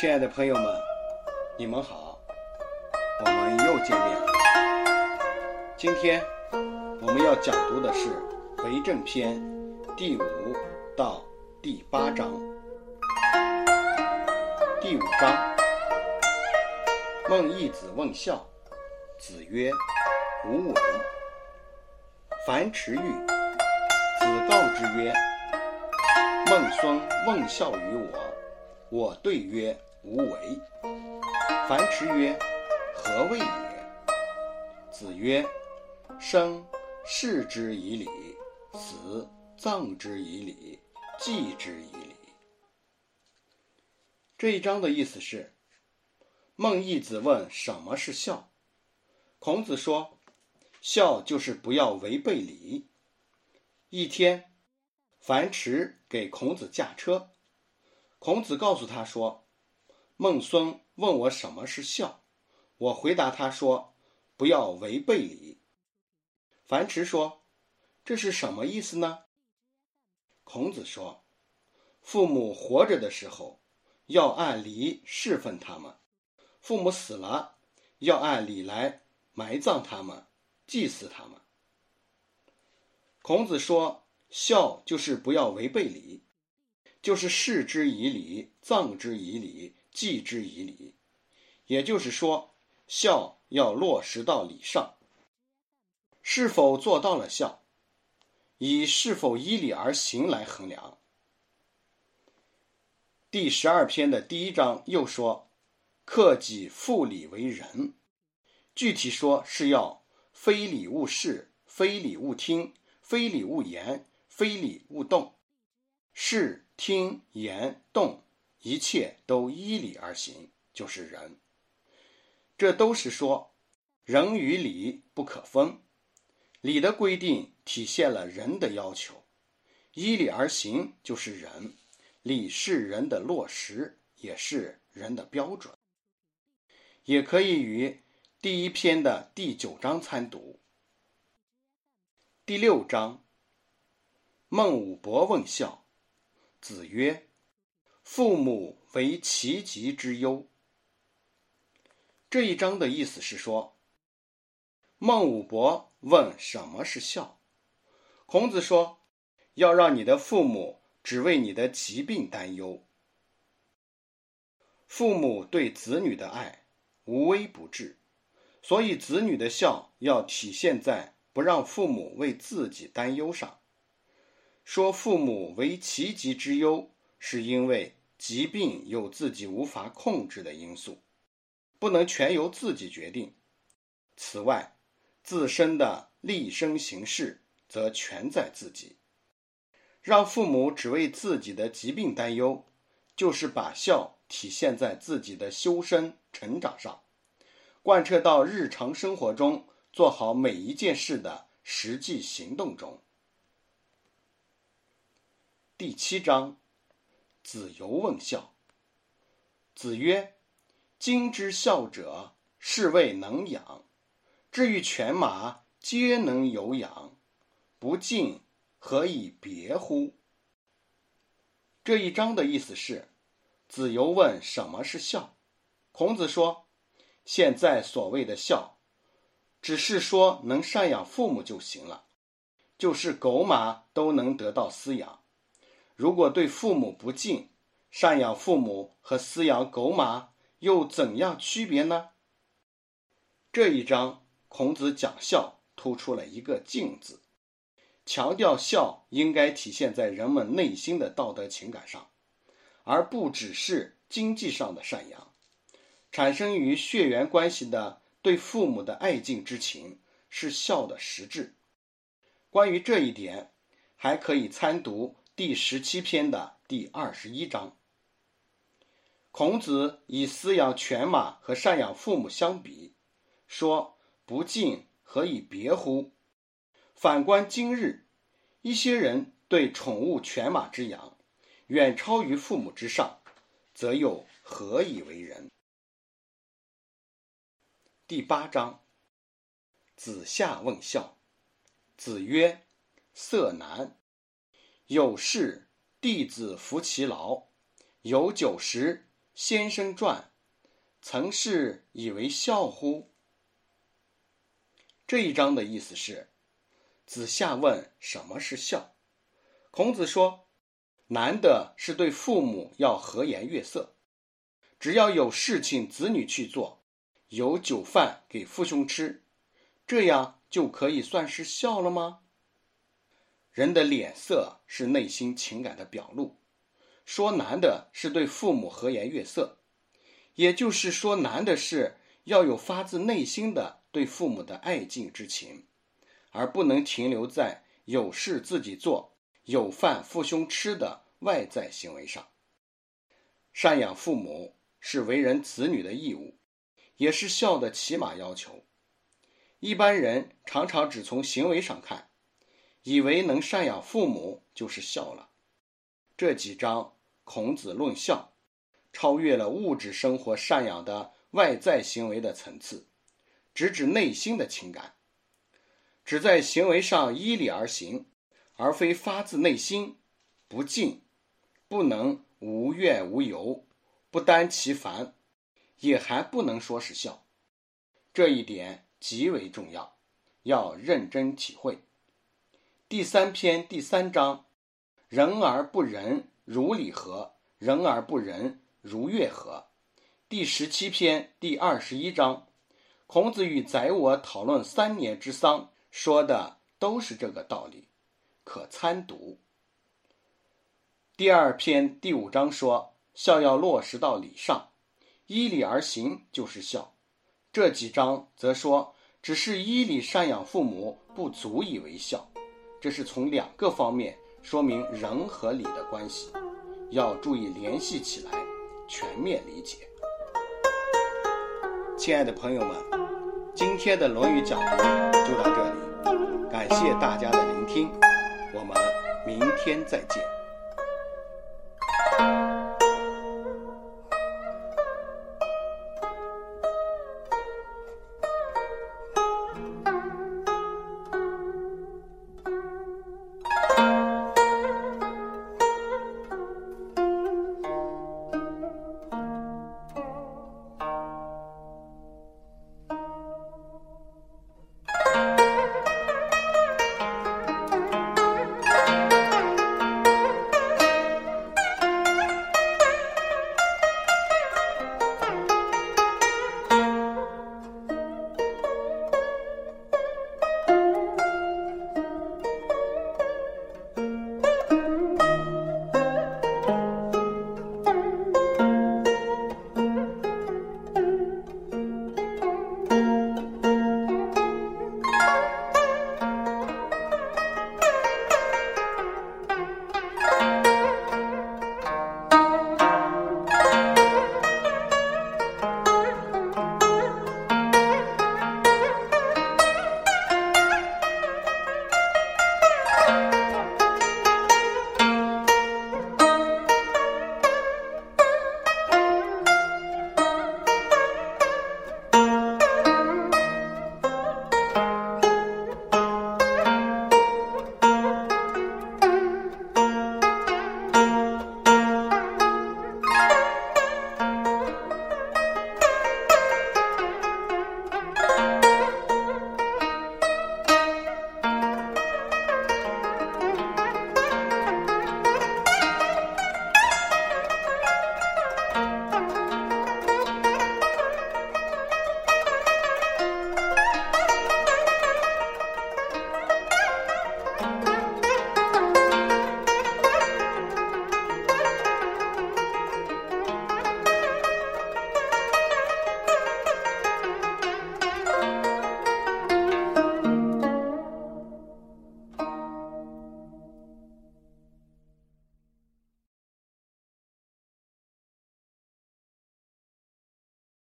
亲爱的朋友们，你们好，我们又见面了。今天我们要讲读的是《为政篇》第五到第八章。第五章，孟义子问孝，子曰：“无为。”樊迟愈，子告之曰：“孟孙问孝于我，我对曰：无为。”樊迟曰：“何谓也？”子曰：“生，视之以礼；死，葬之以礼；祭之以礼。”这一章的意思是，孟义子问什么是孝，孔子说。孝就是不要违背礼。一天，樊迟给孔子驾车，孔子告诉他说：“孟孙问我什么是孝，我回答他说：不要违背礼。”樊迟说：“这是什么意思呢？”孔子说：“父母活着的时候，要按礼侍奉他们；父母死了，要按礼来埋葬他们。”祭祀他们。孔子说：“孝就是不要违背礼，就是视之以礼，葬之以礼，祭之以礼。也就是说，孝要落实到礼上。是否做到了孝，以是否依礼而行来衡量。”第十二篇的第一章又说：“克己复礼为仁。”具体说是要。非礼勿视，非礼勿听，非礼勿言，非礼勿动。视、听、言、动，一切都依理而行，就是仁。这都是说，仁与礼不可分。礼的规定体现了人的要求，依理而行就是仁。礼是人的落实，也是人的标准。也可以与。第一篇的第九章参读。第六章，孟武伯问孝，子曰：“父母为其疾之忧。”这一章的意思是说，孟武伯问什么是孝，孔子说，要让你的父母只为你的疾病担忧。父母对子女的爱无微不至。所以，子女的孝要体现在不让父母为自己担忧上。说父母为其疾之忧，是因为疾病有自己无法控制的因素，不能全由自己决定。此外，自身的立身行事则全在自己。让父母只为自己的疾病担忧，就是把孝体现在自己的修身成长上。贯彻到日常生活中，做好每一件事的实际行动中。第七章，子游问孝。子曰：“今之孝者，是谓能养。至于犬马，皆能有养，不敬，何以别乎？”这一章的意思是，子游问什么是孝，孔子说。现在所谓的孝，只是说能赡养父母就行了，就是狗马都能得到饲养。如果对父母不敬，赡养父母和饲养狗马又怎样区别呢？这一章孔子讲孝，突出了一个“敬”字，强调孝应该体现在人们内心的道德情感上，而不只是经济上的赡养。产生于血缘关系的对父母的爱敬之情是孝的实质。关于这一点，还可以参读第十七篇的第二十一章。孔子以饲养犬马和赡养父母相比，说：“不敬，何以别乎？”反观今日，一些人对宠物犬马之养远超于父母之上，则又何以为人？第八章，子夏问孝。子曰：“色难。有事，弟子服其劳；有酒食，先生传，曾是以为孝乎？”这一章的意思是，子夏问什么是孝。孔子说，难的是对父母要和颜悦色，只要有事情子女去做，有酒饭给父兄吃，这样就可以算是孝了吗？人的脸色是内心情感的表露，说难的是对父母和颜悦色，也就是说难的是要有发自内心的对父母的爱敬之情，而不能停留在有事自己做、有饭父兄吃的外在行为上。赡养父母是为人子女的义务，也是孝的起码要求。一般人常常只从行为上看。以为能赡养父母就是孝了。这几章孔子论孝，超越了物质生活赡养的外在行为的层次，直指内心的情感，只在行为上依理而行，而非发自内心，不敬，不能无怨无尤，不担其烦，也还不能说是孝。这一点极为重要，要认真体会。第三篇第三章，人而不仁，如礼何？人而不仁，如乐何？第十七篇第二十一章，孔子与宰我讨论三年之丧，说的都是这个道理，可参读。第二篇第五章说孝要落实到礼上，依礼而行就是孝。这几章则说，只是依礼赡养父母不足以为孝。这是从两个方面说明人和理的关系，要注意联系起来，全面理解。亲爱的朋友们，今天的《论语》讲读就到这里，感谢大家的聆听，我们明天再见。